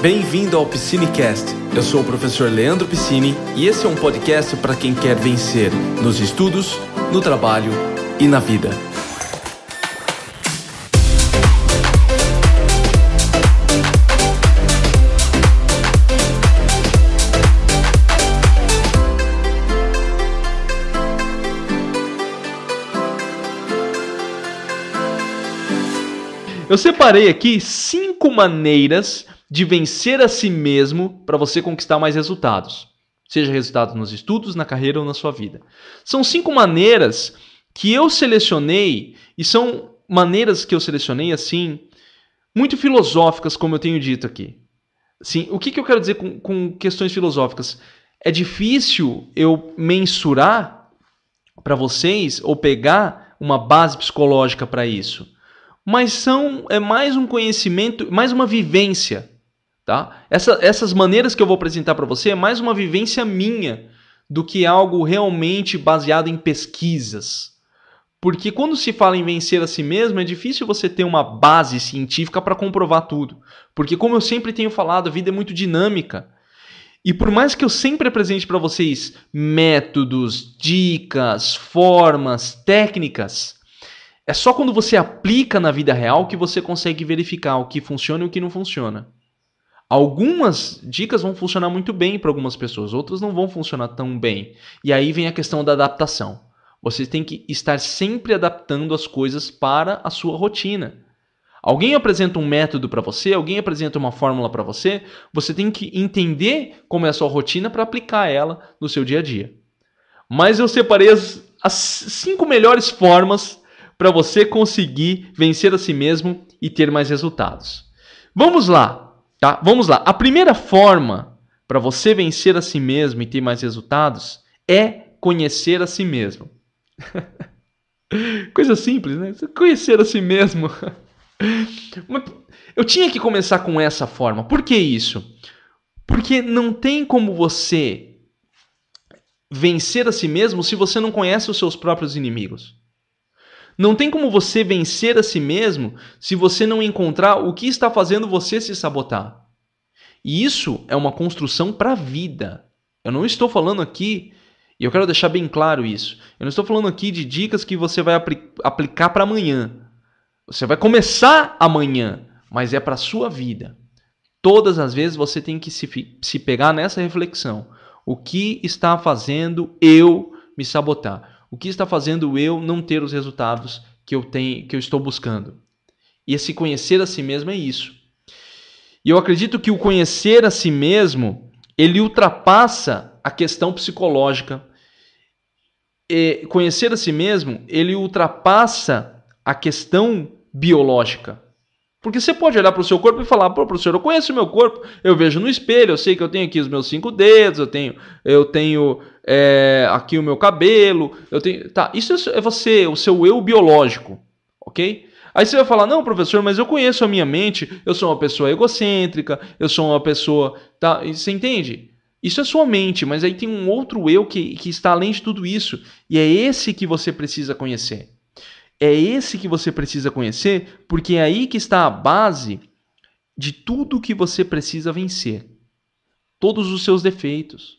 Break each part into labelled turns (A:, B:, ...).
A: Bem-vindo ao Piscinecast. Eu sou o professor Leandro Piscine e esse é um podcast para quem quer vencer nos estudos, no trabalho e na vida.
B: Eu separei aqui cinco maneiras de vencer a si mesmo para você conquistar mais resultados. Seja resultados nos estudos, na carreira ou na sua vida. São cinco maneiras que eu selecionei e são maneiras que eu selecionei assim, muito filosóficas, como eu tenho dito aqui. Sim, o que, que eu quero dizer com, com questões filosóficas? É difícil eu mensurar para vocês ou pegar uma base psicológica para isso mas são é mais um conhecimento, mais uma vivência, tá? Essa, essas maneiras que eu vou apresentar para você é mais uma vivência minha do que algo realmente baseado em pesquisas. Porque quando se fala em vencer a si mesmo, é difícil você ter uma base científica para comprovar tudo. Porque como eu sempre tenho falado, a vida é muito dinâmica. E por mais que eu sempre apresente para vocês métodos, dicas, formas, técnicas, é só quando você aplica na vida real que você consegue verificar o que funciona e o que não funciona. Algumas dicas vão funcionar muito bem para algumas pessoas, outras não vão funcionar tão bem. E aí vem a questão da adaptação. Você tem que estar sempre adaptando as coisas para a sua rotina. Alguém apresenta um método para você, alguém apresenta uma fórmula para você, você tem que entender como é a sua rotina para aplicar ela no seu dia a dia. Mas eu separei as, as cinco melhores formas para você conseguir vencer a si mesmo e ter mais resultados. Vamos lá, tá? Vamos lá. A primeira forma para você vencer a si mesmo e ter mais resultados é conhecer a si mesmo. Coisa simples, né? Conhecer a si mesmo. Eu tinha que começar com essa forma. Por que isso? Porque não tem como você vencer a si mesmo se você não conhece os seus próprios inimigos. Não tem como você vencer a si mesmo se você não encontrar o que está fazendo você se sabotar. E isso é uma construção para a vida. Eu não estou falando aqui, e eu quero deixar bem claro isso. Eu não estou falando aqui de dicas que você vai apl aplicar para amanhã. Você vai começar amanhã, mas é para a sua vida. Todas as vezes você tem que se, se pegar nessa reflexão. O que está fazendo eu me sabotar? O que está fazendo eu não ter os resultados que eu tenho, que eu estou buscando? E esse conhecer a si mesmo é isso. E eu acredito que o conhecer a si mesmo, ele ultrapassa a questão psicológica. E conhecer a si mesmo, ele ultrapassa a questão biológica. Porque você pode olhar para o seu corpo e falar, pô, professor, eu conheço o meu corpo, eu vejo no espelho, eu sei que eu tenho aqui os meus cinco dedos, eu tenho, eu tenho é, aqui o meu cabelo, eu tenho. Tá, isso é você, o seu eu biológico, ok? Aí você vai falar, não, professor, mas eu conheço a minha mente, eu sou uma pessoa egocêntrica, eu sou uma pessoa. Tá, você entende? Isso é sua mente, mas aí tem um outro eu que, que está além de tudo isso. E é esse que você precisa conhecer. É esse que você precisa conhecer, porque é aí que está a base de tudo que você precisa vencer. Todos os seus defeitos.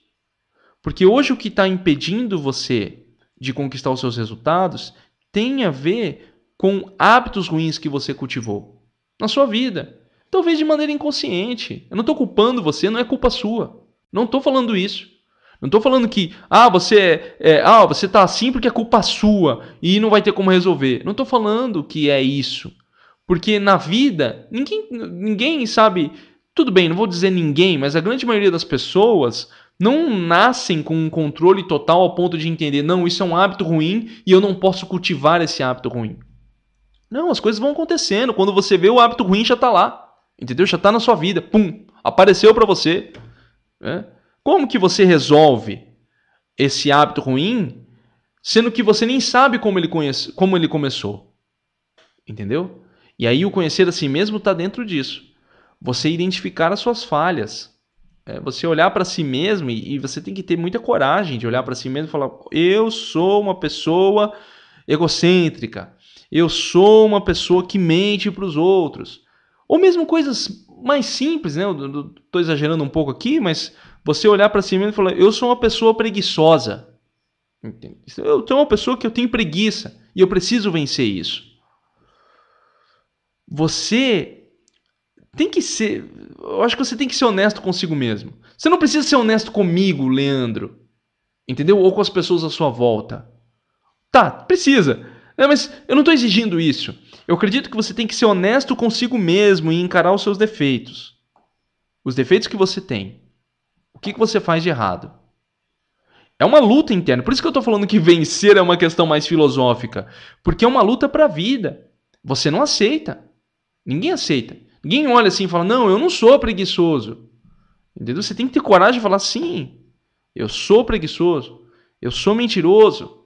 B: Porque hoje o que está impedindo você de conquistar os seus resultados tem a ver com hábitos ruins que você cultivou na sua vida. Talvez de maneira inconsciente. Eu não estou culpando você, não é culpa sua. Não estou falando isso. Não estou falando que, ah, você é, é, ah, você tá assim porque é culpa sua e não vai ter como resolver. Não estou falando que é isso. Porque na vida, ninguém, ninguém sabe. Tudo bem, não vou dizer ninguém, mas a grande maioria das pessoas não nascem com um controle total ao ponto de entender, não, isso é um hábito ruim e eu não posso cultivar esse hábito ruim. Não, as coisas vão acontecendo. Quando você vê o hábito ruim já está lá. Entendeu? Já está na sua vida. Pum! Apareceu para você. Né? Como que você resolve esse hábito ruim, sendo que você nem sabe como ele, conhece, como ele começou? Entendeu? E aí o conhecer a si mesmo está dentro disso. Você identificar as suas falhas. É, você olhar para si mesmo e, e você tem que ter muita coragem de olhar para si mesmo e falar: eu sou uma pessoa egocêntrica. Eu sou uma pessoa que mente para os outros. Ou mesmo coisas mais simples, né? Tô exagerando um pouco aqui, mas você olhar para si mesmo e falar: eu sou uma pessoa preguiçosa. Eu sou uma pessoa que eu tenho preguiça e eu preciso vencer isso. Você tem que ser. Eu acho que você tem que ser honesto consigo mesmo. Você não precisa ser honesto comigo, Leandro. Entendeu? Ou com as pessoas à sua volta. Tá, precisa. É, mas eu não estou exigindo isso. Eu acredito que você tem que ser honesto consigo mesmo e encarar os seus defeitos. Os defeitos que você tem. O que, que você faz de errado? É uma luta interna. Por isso que eu estou falando que vencer é uma questão mais filosófica. Porque é uma luta para a vida. Você não aceita. Ninguém aceita. Ninguém olha assim e fala: Não, eu não sou preguiçoso. Entendeu? Você tem que ter coragem de falar: Sim, eu sou preguiçoso. Eu sou mentiroso.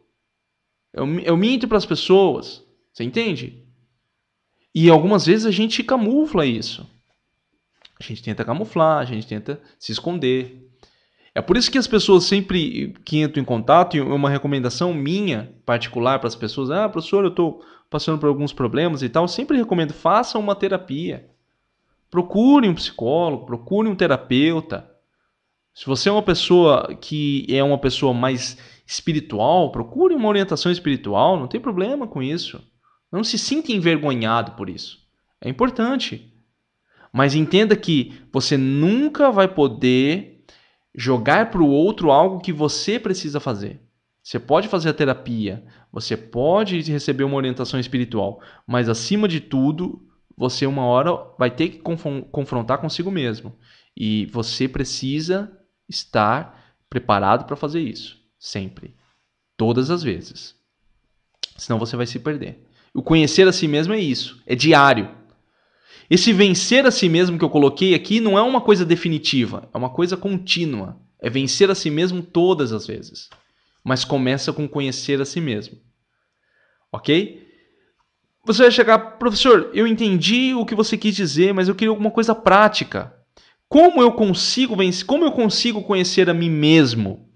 B: Eu, eu minto para as pessoas. Você entende? E algumas vezes a gente camufla isso. A gente tenta camuflar, a gente tenta se esconder. É por isso que as pessoas sempre que entram em contato, e uma recomendação minha particular para as pessoas, ah, professor, eu estou passando por alguns problemas e tal, sempre recomendo, faça uma terapia. Procure um psicólogo, procure um terapeuta. Se você é uma pessoa que é uma pessoa mais espiritual, procure uma orientação espiritual, não tem problema com isso. Não se sinta envergonhado por isso. É importante. Mas entenda que você nunca vai poder jogar para o outro algo que você precisa fazer. Você pode fazer a terapia, você pode receber uma orientação espiritual, mas acima de tudo, você uma hora vai ter que confrontar consigo mesmo. E você precisa estar preparado para fazer isso. Sempre. Todas as vezes. Senão você vai se perder. O conhecer a si mesmo é isso. É diário. Esse vencer a si mesmo que eu coloquei aqui não é uma coisa definitiva, é uma coisa contínua. É vencer a si mesmo todas as vezes. Mas começa com conhecer a si mesmo. Ok? Você vai chegar, professor, eu entendi o que você quis dizer, mas eu queria alguma coisa prática. Como eu consigo vencer? Como eu consigo conhecer a mim mesmo?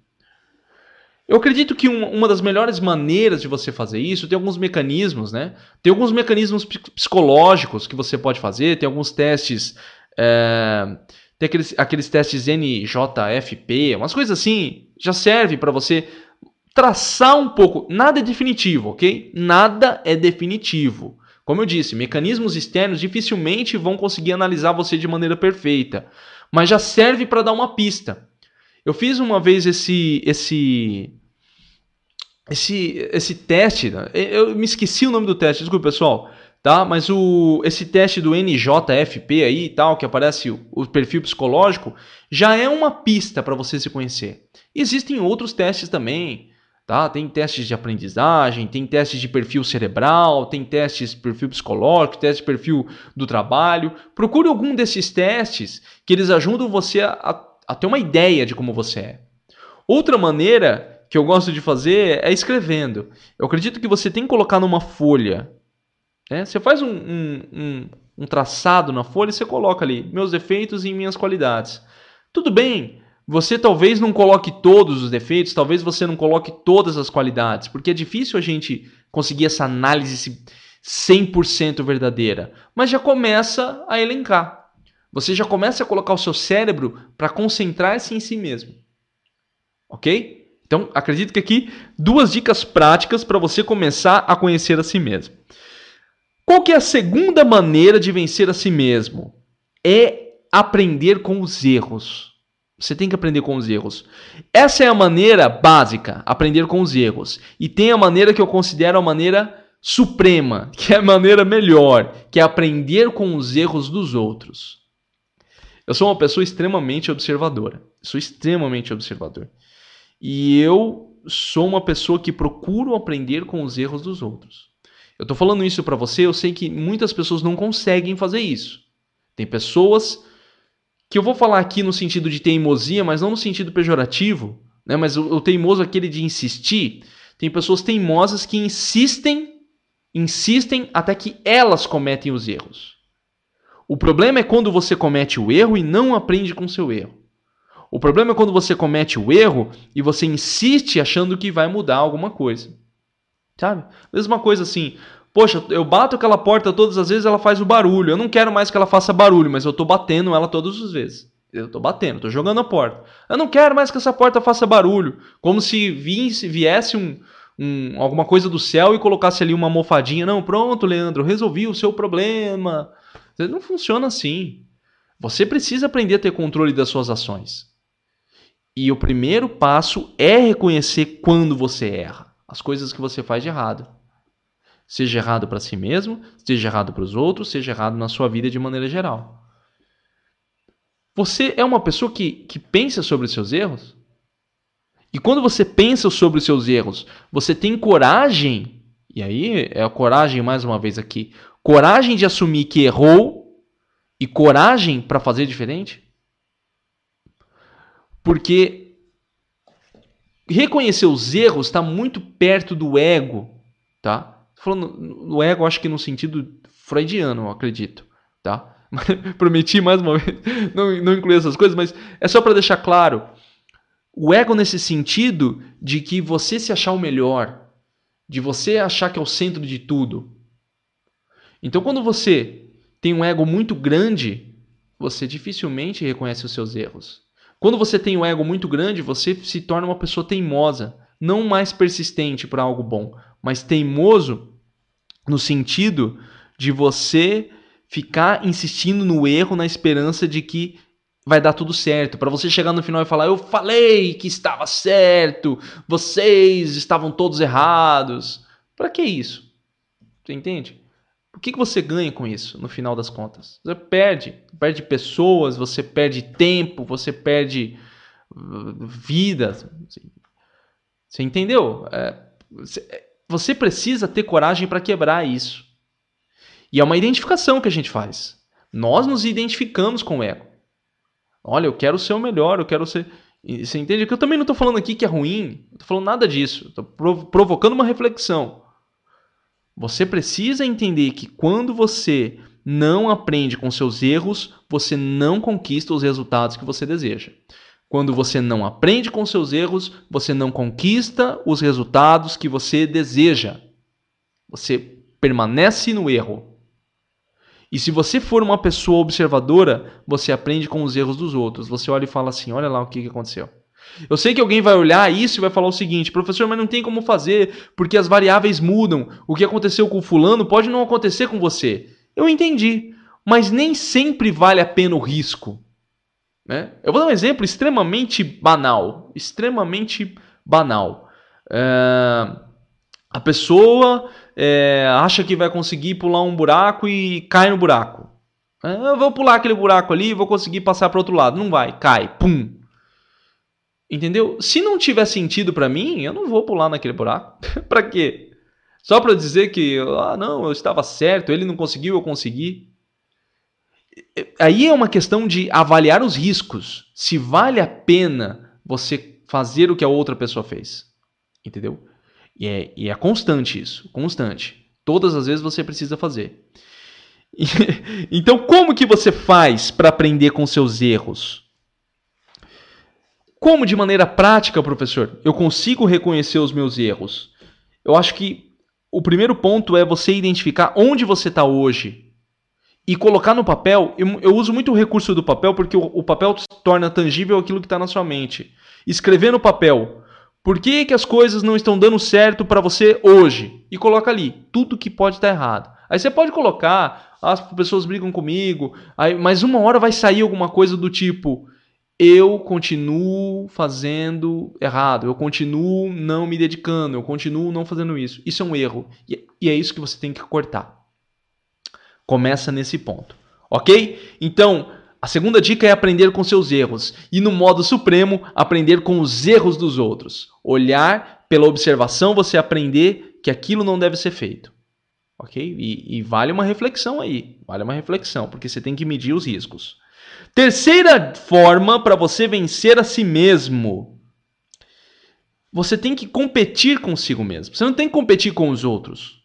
B: Eu acredito que uma das melhores maneiras de você fazer isso tem alguns mecanismos, né? Tem alguns mecanismos psicológicos que você pode fazer, tem alguns testes. É, tem aqueles, aqueles testes NJFP, umas coisas assim, já serve para você traçar um pouco. Nada é definitivo, ok? Nada é definitivo. Como eu disse, mecanismos externos dificilmente vão conseguir analisar você de maneira perfeita, mas já serve para dar uma pista. Eu fiz uma vez esse esse esse esse teste, né? eu me esqueci o nome do teste, desculpa pessoal, tá? Mas o esse teste do NJFP aí e tal, que aparece o, o perfil psicológico, já é uma pista para você se conhecer. Existem outros testes também, Tá? Tem testes de aprendizagem, tem testes de perfil cerebral, tem testes de perfil psicológico, testes de perfil do trabalho. Procure algum desses testes que eles ajudam você a, a ter uma ideia de como você é. Outra maneira que eu gosto de fazer é escrevendo. Eu acredito que você tem que colocar numa folha. Né? Você faz um, um, um, um traçado na folha e você coloca ali meus defeitos e minhas qualidades. Tudo bem, você talvez não coloque todos os defeitos, talvez você não coloque todas as qualidades, porque é difícil a gente conseguir essa análise 100% verdadeira, mas já começa a elencar. Você já começa a colocar o seu cérebro para concentrar-se em si mesmo. Ok? Então, acredito que aqui duas dicas práticas para você começar a conhecer a si mesmo. Qual que é a segunda maneira de vencer a si mesmo? É aprender com os erros. Você tem que aprender com os erros. Essa é a maneira básica, aprender com os erros. E tem a maneira que eu considero a maneira suprema, que é a maneira melhor, que é aprender com os erros dos outros. Eu sou uma pessoa extremamente observadora. Sou extremamente observador. E eu sou uma pessoa que procuro aprender com os erros dos outros. Eu estou falando isso para você, eu sei que muitas pessoas não conseguem fazer isso. Tem pessoas que eu vou falar aqui no sentido de teimosia, mas não no sentido pejorativo, né? Mas o, o teimoso aquele de insistir. Tem pessoas teimosas que insistem, insistem até que elas cometem os erros. O problema é quando você comete o erro e não aprende com seu erro. O problema é quando você comete o erro e você insiste achando que vai mudar alguma coisa. Sabe? Mesma coisa assim, Poxa, eu bato aquela porta todas as vezes, ela faz o barulho. Eu não quero mais que ela faça barulho, mas eu tô batendo ela todas as vezes. Eu tô batendo, tô jogando a porta. Eu não quero mais que essa porta faça barulho. Como se viesse, viesse um, um, alguma coisa do céu e colocasse ali uma almofadinha. Não, pronto, Leandro, resolvi o seu problema. Não funciona assim. Você precisa aprender a ter controle das suas ações. E o primeiro passo é reconhecer quando você erra, as coisas que você faz de errado. Seja errado para si mesmo, seja errado para os outros, seja errado na sua vida de maneira geral. Você é uma pessoa que, que pensa sobre os seus erros? E quando você pensa sobre os seus erros, você tem coragem, e aí é a coragem mais uma vez aqui, coragem de assumir que errou e coragem para fazer diferente? Porque reconhecer os erros está muito perto do ego, tá? Falando no ego, acho que no sentido freudiano, eu acredito, tá? Prometi mais uma vez não, não incluir essas coisas, mas é só para deixar claro. O ego nesse sentido de que você se achar o melhor, de você achar que é o centro de tudo. Então, quando você tem um ego muito grande, você dificilmente reconhece os seus erros. Quando você tem um ego muito grande, você se torna uma pessoa teimosa, não mais persistente para algo bom, mas teimoso no sentido de você ficar insistindo no erro na esperança de que vai dar tudo certo, para você chegar no final e falar: "Eu falei que estava certo, vocês estavam todos errados". Para que isso? Você entende? O que, que você ganha com isso, no final das contas? Você perde. Perde pessoas, você perde tempo, você perde uh, vida. Você entendeu? É, você precisa ter coragem para quebrar isso. E é uma identificação que a gente faz. Nós nos identificamos com o ego. Olha, eu quero ser o melhor, eu quero ser. Você entende? Que eu também não estou falando aqui que é ruim, não estou falando nada disso. Estou provocando uma reflexão. Você precisa entender que quando você não aprende com seus erros, você não conquista os resultados que você deseja. Quando você não aprende com seus erros, você não conquista os resultados que você deseja. Você permanece no erro. E se você for uma pessoa observadora, você aprende com os erros dos outros. Você olha e fala assim: olha lá o que aconteceu. Eu sei que alguém vai olhar isso e vai falar o seguinte, professor, mas não tem como fazer, porque as variáveis mudam. O que aconteceu com o fulano pode não acontecer com você. Eu entendi, mas nem sempre vale a pena o risco. Né? Eu vou dar um exemplo extremamente banal. Extremamente banal. É... A pessoa é... acha que vai conseguir pular um buraco e cai no buraco. É, eu vou pular aquele buraco ali e vou conseguir passar para outro lado. Não vai, cai, pum. Entendeu? Se não tiver sentido para mim, eu não vou pular naquele buraco. para quê? Só para dizer que, ah, não, eu estava certo, ele não conseguiu, eu consegui. Aí é uma questão de avaliar os riscos. Se vale a pena você fazer o que a outra pessoa fez. Entendeu? E é, e é constante isso, constante. Todas as vezes você precisa fazer. então, como que você faz para aprender com seus erros? Como de maneira prática, professor, eu consigo reconhecer os meus erros? Eu acho que o primeiro ponto é você identificar onde você está hoje e colocar no papel. Eu, eu, uso muito o recurso do papel porque o, o papel torna tangível aquilo que está na sua mente. Escrever no papel. Por que, que as coisas não estão dando certo para você hoje? E coloca ali tudo que pode estar tá errado. Aí você pode colocar, as pessoas brigam comigo, aí, mas uma hora vai sair alguma coisa do tipo eu continuo fazendo errado, eu continuo não me dedicando, eu continuo não fazendo isso. Isso é um erro. E é isso que você tem que cortar. Começa nesse ponto. Ok? Então, a segunda dica é aprender com seus erros. E no modo supremo, aprender com os erros dos outros. Olhar pela observação, você aprender que aquilo não deve ser feito. Ok? E, e vale uma reflexão aí. Vale uma reflexão, porque você tem que medir os riscos. Terceira forma para você vencer a si mesmo. Você tem que competir consigo mesmo. Você não tem que competir com os outros.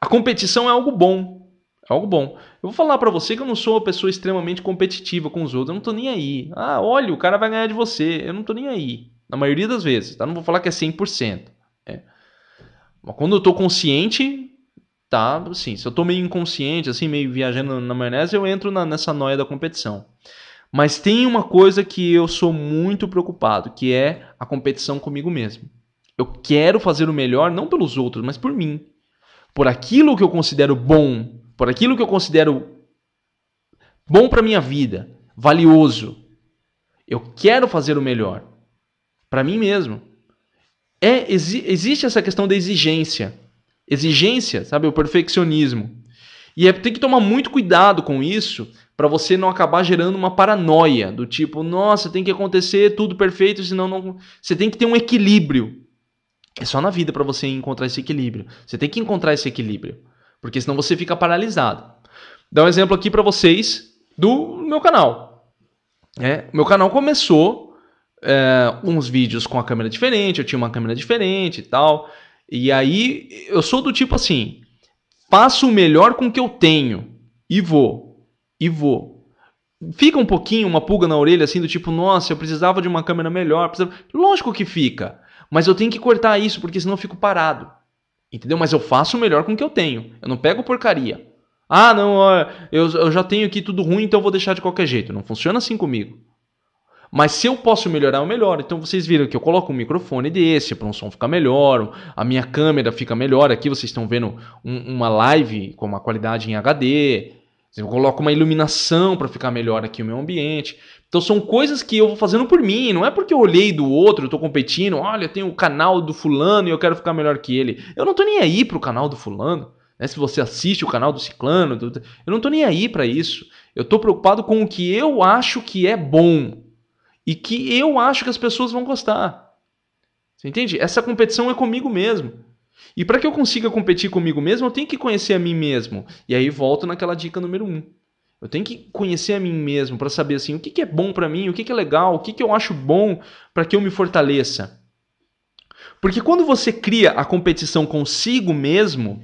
B: A competição é algo bom. É algo bom. Eu vou falar para você que eu não sou uma pessoa extremamente competitiva com os outros. Eu não tô nem aí. Ah, olha, o cara vai ganhar de você. Eu não tô nem aí. Na maioria das vezes. Tá? Não vou falar que é 100%. É. Mas quando eu tô consciente, tá, assim, se eu tô meio inconsciente, assim, meio viajando na maionese, eu entro na, nessa noia da competição. Mas tem uma coisa que eu sou muito preocupado, que é a competição comigo mesmo. Eu quero fazer o melhor não pelos outros, mas por mim. Por aquilo que eu considero bom, por aquilo que eu considero bom para minha vida, valioso. Eu quero fazer o melhor para mim mesmo. É exi existe essa questão da exigência. Exigência, sabe, o perfeccionismo. E é, tem que tomar muito cuidado com isso para você não acabar gerando uma paranoia do tipo, nossa, tem que acontecer tudo perfeito, senão não. Você tem que ter um equilíbrio. É só na vida para você encontrar esse equilíbrio. Você tem que encontrar esse equilíbrio, porque senão você fica paralisado. Dá um exemplo aqui para vocês do meu canal. É, meu canal começou é, uns vídeos com a câmera diferente, eu tinha uma câmera diferente e tal. E aí eu sou do tipo assim, faço o melhor com o que eu tenho e vou, e vou. Fica um pouquinho uma pulga na orelha assim do tipo, nossa, eu precisava de uma câmera melhor. Precisava... Lógico que fica, mas eu tenho que cortar isso porque senão eu fico parado. Entendeu? Mas eu faço o melhor com o que eu tenho. Eu não pego porcaria. Ah, não, eu, eu já tenho aqui tudo ruim, então eu vou deixar de qualquer jeito. Não funciona assim comigo. Mas se eu posso melhorar, eu melhoro. Então vocês viram que eu coloco um microfone desse para um som ficar melhor, a minha câmera fica melhor. Aqui vocês estão vendo um, uma live com uma qualidade em HD. Eu coloco uma iluminação para ficar melhor aqui o meu ambiente. Então são coisas que eu vou fazendo por mim, não é porque eu olhei do outro, eu tô competindo, olha, eu tenho o canal do fulano e eu quero ficar melhor que ele. Eu não tô nem aí pro canal do fulano. Né? Se você assiste o canal do ciclano, do... eu não tô nem aí para isso. Eu tô preocupado com o que eu acho que é bom e que eu acho que as pessoas vão gostar. Você entende? Essa competição é comigo mesmo. E para que eu consiga competir comigo mesmo, eu tenho que conhecer a mim mesmo. E aí volto naquela dica número um. Eu tenho que conhecer a mim mesmo para saber assim o que, que é bom para mim, o que, que é legal, o que, que eu acho bom para que eu me fortaleça. Porque quando você cria a competição consigo mesmo,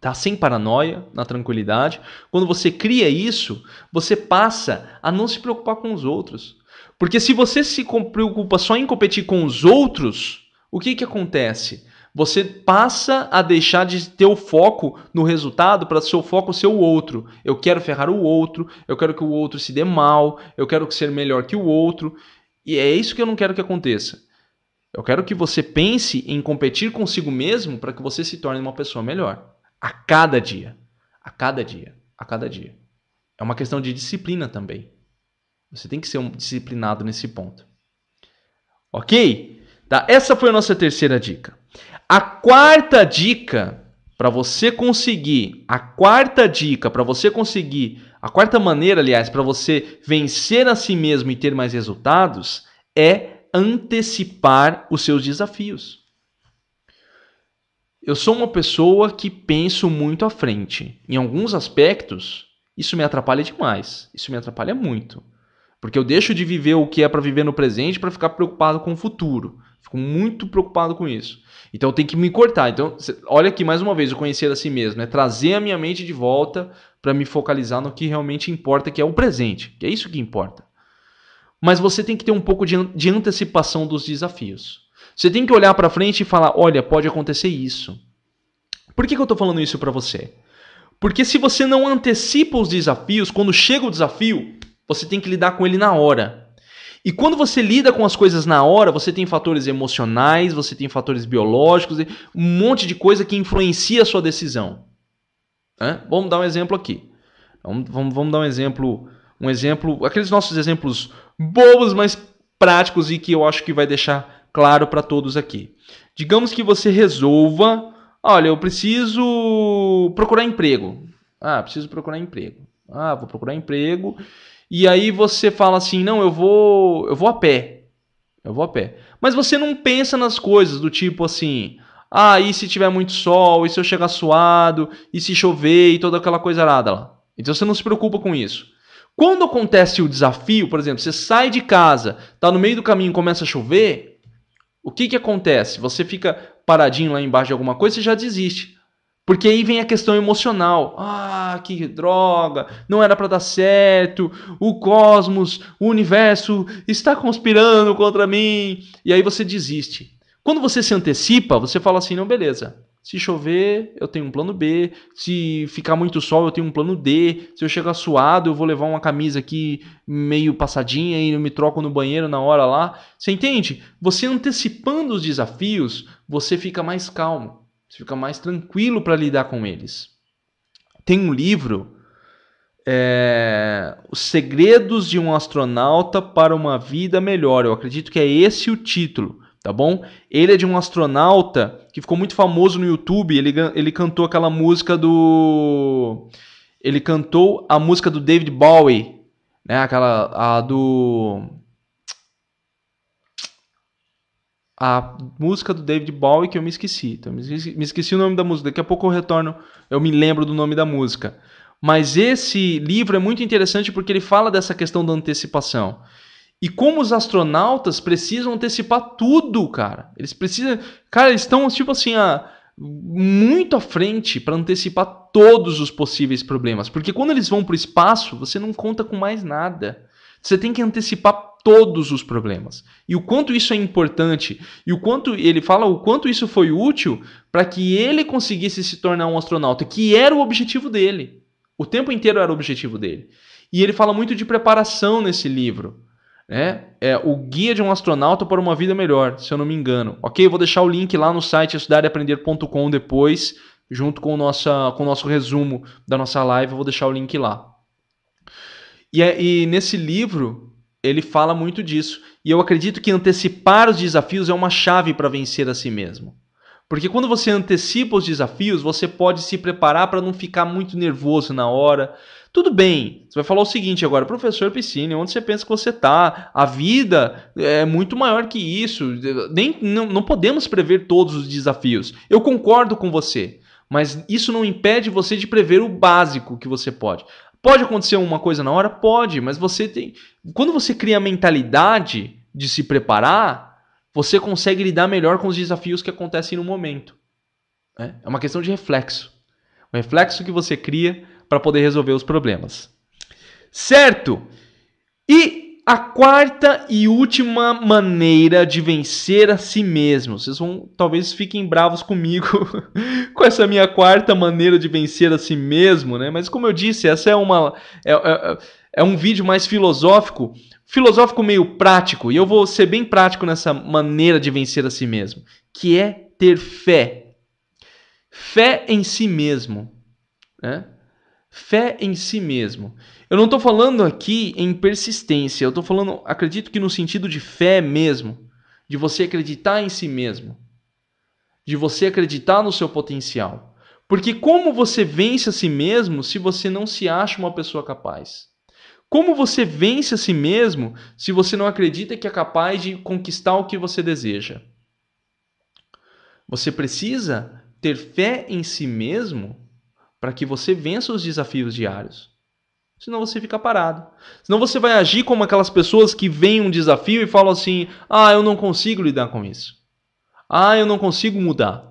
B: tá? Sem paranoia, na tranquilidade, quando você cria isso, você passa a não se preocupar com os outros. Porque se você se preocupa só em competir com os outros, o que, que acontece? Você passa a deixar de ter o foco no resultado para seu foco ser o outro. Eu quero ferrar o outro, eu quero que o outro se dê mal, eu quero ser melhor que o outro. E é isso que eu não quero que aconteça. Eu quero que você pense em competir consigo mesmo para que você se torne uma pessoa melhor. A cada dia. A cada dia. A cada dia. É uma questão de disciplina também. Você tem que ser um disciplinado nesse ponto. Ok? Tá? Essa foi a nossa terceira dica. A quarta dica para você conseguir, a quarta dica para você conseguir, a quarta maneira, aliás, para você vencer a si mesmo e ter mais resultados é antecipar os seus desafios. Eu sou uma pessoa que penso muito à frente. Em alguns aspectos, isso me atrapalha demais. Isso me atrapalha muito. Porque eu deixo de viver o que é para viver no presente para ficar preocupado com o futuro. Fico muito preocupado com isso. Então tenho que me cortar. Então, olha aqui mais uma vez o conhecer a si mesmo, é trazer a minha mente de volta para me focalizar no que realmente importa, que é o presente, que é isso que importa. Mas você tem que ter um pouco de, de antecipação dos desafios. Você tem que olhar para frente e falar: olha, pode acontecer isso. Por que, que eu estou falando isso para você? Porque se você não antecipa os desafios, quando chega o desafio, você tem que lidar com ele na hora. E quando você lida com as coisas na hora, você tem fatores emocionais, você tem fatores biológicos, um monte de coisa que influencia a sua decisão. É? Vamos dar um exemplo aqui. Vamos, vamos, vamos dar um exemplo, um exemplo, aqueles nossos exemplos bobos, mas práticos e que eu acho que vai deixar claro para todos aqui. Digamos que você resolva, olha, eu preciso procurar emprego. Ah, preciso procurar emprego. Ah, vou procurar emprego e aí você fala assim: "Não, eu vou, eu vou a pé". Eu vou a pé. Mas você não pensa nas coisas do tipo assim: "Ah, e se tiver muito sol, e se eu chegar suado, e se chover e toda aquela coisa arada lá". Então você não se preocupa com isso. Quando acontece o desafio, por exemplo, você sai de casa, tá no meio do caminho, começa a chover, o que que acontece? Você fica paradinho lá embaixo de alguma coisa, você já desiste. Porque aí vem a questão emocional. Ah, que droga, não era para dar certo. O cosmos, o universo está conspirando contra mim. E aí você desiste. Quando você se antecipa, você fala assim: não, beleza. Se chover, eu tenho um plano B. Se ficar muito sol, eu tenho um plano D. Se eu chegar suado, eu vou levar uma camisa aqui meio passadinha e me troco no banheiro na hora lá. Você entende? Você antecipando os desafios, você fica mais calmo. Você fica mais tranquilo para lidar com eles. Tem um livro, é, Os Segredos de um Astronauta para uma Vida Melhor. Eu acredito que é esse o título tá bom? Ele é de um astronauta que ficou muito famoso no YouTube. Ele, ele cantou aquela música do. Ele cantou a música do David Bowie, né? Aquela. A do. A música do David Bowie que eu me esqueci. Então, me, esqueci, me esqueci o nome da música. Daqui a pouco eu retorno, eu me lembro do nome da música. Mas esse livro é muito interessante porque ele fala dessa questão da antecipação. E como os astronautas precisam antecipar tudo, cara. Eles precisam. Cara, eles estão, tipo assim, a, muito à frente para antecipar todos os possíveis problemas. Porque quando eles vão para o espaço, você não conta com mais nada. Você tem que antecipar todos os problemas. E o quanto isso é importante, e o quanto ele fala o quanto isso foi útil para que ele conseguisse se tornar um astronauta, que era o objetivo dele. O tempo inteiro era o objetivo dele. E ele fala muito de preparação nesse livro né? É o Guia de um Astronauta para uma Vida Melhor, se eu não me engano. Ok? Vou deixar o link lá no site estudareaprender.com depois, junto com nossa, com o nosso resumo da nossa live, eu vou deixar o link lá. E, é, e nesse livro, ele fala muito disso. E eu acredito que antecipar os desafios é uma chave para vencer a si mesmo. Porque quando você antecipa os desafios, você pode se preparar para não ficar muito nervoso na hora, tudo bem, você vai falar o seguinte agora, professor Piscine, onde você pensa que você está? A vida é muito maior que isso. Nem, não, não podemos prever todos os desafios. Eu concordo com você, mas isso não impede você de prever o básico que você pode. Pode acontecer uma coisa na hora? Pode, mas você tem. Quando você cria a mentalidade de se preparar, você consegue lidar melhor com os desafios que acontecem no momento. É, é uma questão de reflexo. O reflexo que você cria para poder resolver os problemas. Certo? E a quarta e última maneira de vencer a si mesmo. Vocês vão talvez fiquem bravos comigo com essa minha quarta maneira de vencer a si mesmo, né? Mas como eu disse, essa é uma é, é, é um vídeo mais filosófico, filosófico meio prático, e eu vou ser bem prático nessa maneira de vencer a si mesmo, que é ter fé. Fé em si mesmo, né? Fé em si mesmo. Eu não estou falando aqui em persistência, eu estou falando, acredito que no sentido de fé mesmo, de você acreditar em si mesmo, de você acreditar no seu potencial. Porque como você vence a si mesmo se você não se acha uma pessoa capaz? Como você vence a si mesmo se você não acredita que é capaz de conquistar o que você deseja? Você precisa ter fé em si mesmo para que você vença os desafios diários. Senão você fica parado. Senão você vai agir como aquelas pessoas que veem um desafio e falam assim: ah, eu não consigo lidar com isso. Ah, eu não consigo mudar.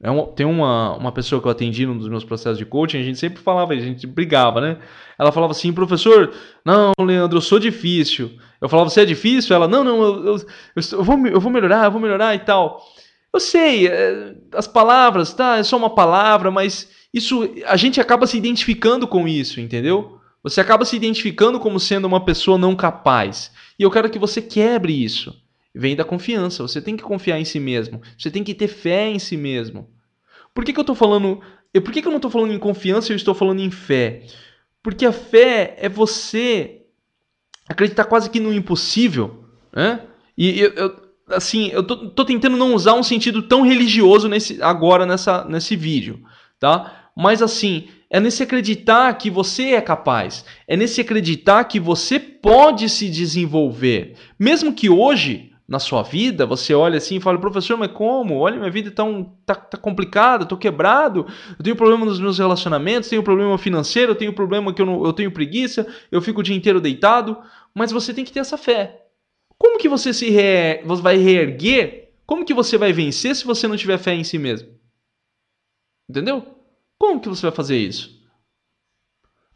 B: É tem uma, uma pessoa que eu atendi num dos meus processos de coaching, a gente sempre falava, a gente brigava, né? Ela falava assim, professor, não, Leandro, eu sou difícil. Eu falava, você é difícil? Ela, não, não, eu, eu, eu, vou, eu vou melhorar, eu vou melhorar e tal. Eu sei, é, as palavras, tá, é só uma palavra, mas isso a gente acaba se identificando com isso, entendeu? Você acaba se identificando como sendo uma pessoa não capaz. E eu quero que você quebre isso. Vem da confiança. Você tem que confiar em si mesmo. Você tem que ter fé em si mesmo. Por que, que eu estou falando. Por que, que eu não estou falando em confiança e eu estou falando em fé? Porque a fé é você acreditar quase que no impossível. Né? E eu, eu assim, eu tô, tô, tentando não usar um sentido tão religioso nesse, agora nessa, nesse vídeo tá? Mas assim, é nesse acreditar que você é capaz, é nesse acreditar que você pode se desenvolver, mesmo que hoje na sua vida você olha assim e fala, professor, mas como? Olha, minha vida tá, um, tá, tá complicada, tô quebrado, eu tenho problema nos meus relacionamentos, tenho problema financeiro, tenho problema que eu, não, eu tenho preguiça, eu fico o dia inteiro deitado, mas você tem que ter essa fé. Como que você se re... vai reerguer? Como que você vai vencer se você não tiver fé em si mesmo? Entendeu? Como que você vai fazer isso?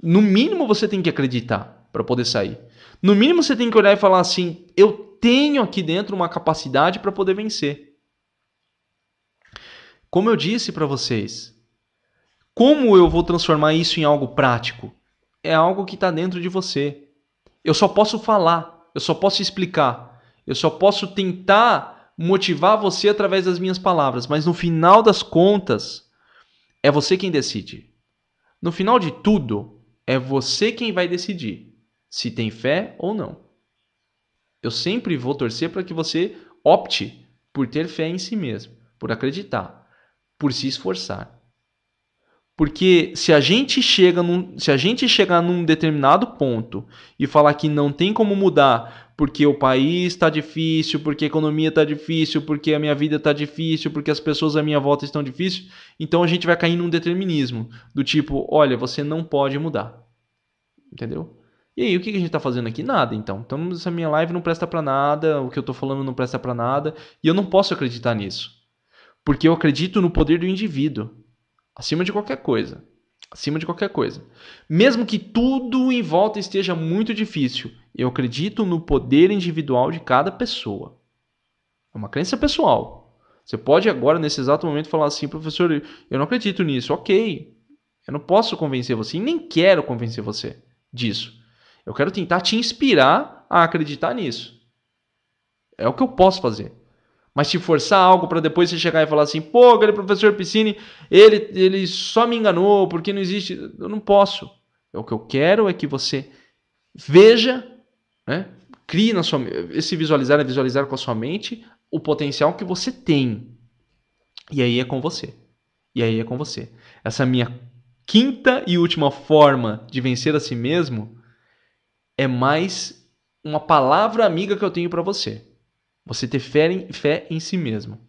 B: No mínimo você tem que acreditar para poder sair. No mínimo você tem que olhar e falar assim: eu tenho aqui dentro uma capacidade para poder vencer. Como eu disse para vocês, como eu vou transformar isso em algo prático? É algo que está dentro de você. Eu só posso falar, eu só posso explicar, eu só posso tentar motivar você através das minhas palavras, mas no final das contas, é você quem decide. No final de tudo, é você quem vai decidir se tem fé ou não. Eu sempre vou torcer para que você opte por ter fé em si mesmo, por acreditar, por se esforçar. Porque se a gente chega num, se a gente chegar num determinado ponto e falar que não tem como mudar porque o país está difícil, porque a economia está difícil, porque a minha vida está difícil, porque as pessoas à minha volta estão difíceis, então a gente vai cair num determinismo do tipo, olha, você não pode mudar. Entendeu? E aí, o que a gente está fazendo aqui? Nada, então. Então, essa minha live não presta para nada, o que eu estou falando não presta para nada, e eu não posso acreditar nisso. Porque eu acredito no poder do indivíduo, acima de qualquer coisa. Acima de qualquer coisa. Mesmo que tudo em volta esteja muito difícil, eu acredito no poder individual de cada pessoa. É uma crença pessoal. Você pode agora, nesse exato momento, falar assim, professor, eu não acredito nisso. Ok. Eu não posso convencer você, e nem quero convencer você disso. Eu quero tentar te inspirar a acreditar nisso. É o que eu posso fazer. Mas te forçar algo para depois você chegar e falar assim, pô, aquele professor Piscine, ele, ele só me enganou, porque não existe. Eu não posso. O que eu quero é que você veja, né? crie na sua esse visualizar é visualizar com a sua mente o potencial que você tem. E aí é com você. E aí é com você. Essa minha quinta e última forma de vencer a si mesmo é mais uma palavra amiga que eu tenho para você. Você ter fé em, fé em si mesmo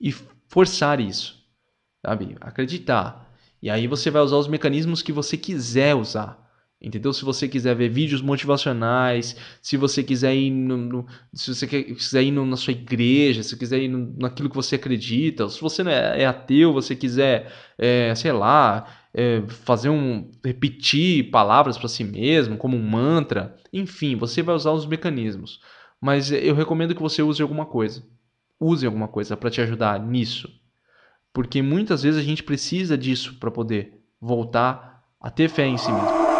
B: e forçar isso, sabe? Acreditar. E aí você vai usar os mecanismos que você quiser usar. Entendeu? Se você quiser ver vídeos motivacionais, se você quiser ir no, no se você quiser ir no, na sua igreja, se quiser ir naquilo que você acredita, se você não é, é ateu, você quiser, é, sei lá, é, fazer um repetir palavras para si mesmo como um mantra, enfim, você vai usar os mecanismos. Mas eu recomendo que você use alguma coisa. Use alguma coisa para te ajudar nisso. Porque muitas vezes a gente precisa disso para poder voltar a ter fé em si mesmo.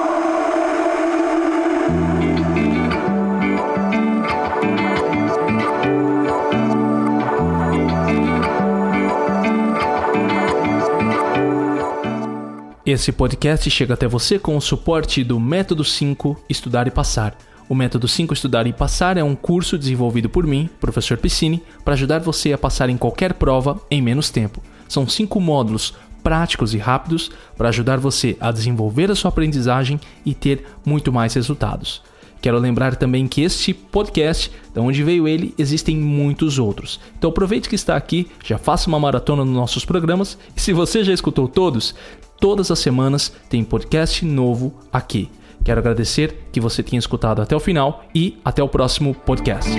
B: Esse podcast chega até você com o suporte do Método 5 Estudar e Passar. O Método 5 Estudar e Passar é um curso desenvolvido por mim, professor Piscine, para ajudar você a passar em qualquer prova em menos tempo. São cinco módulos práticos e rápidos para ajudar você a desenvolver a sua aprendizagem e ter muito mais resultados. Quero lembrar também que este podcast, de onde veio ele, existem muitos outros. Então aproveite que está aqui, já faça uma maratona nos nossos programas e se você já escutou todos, todas as semanas tem podcast novo aqui. Quero agradecer que você tenha escutado até o final e até o próximo podcast.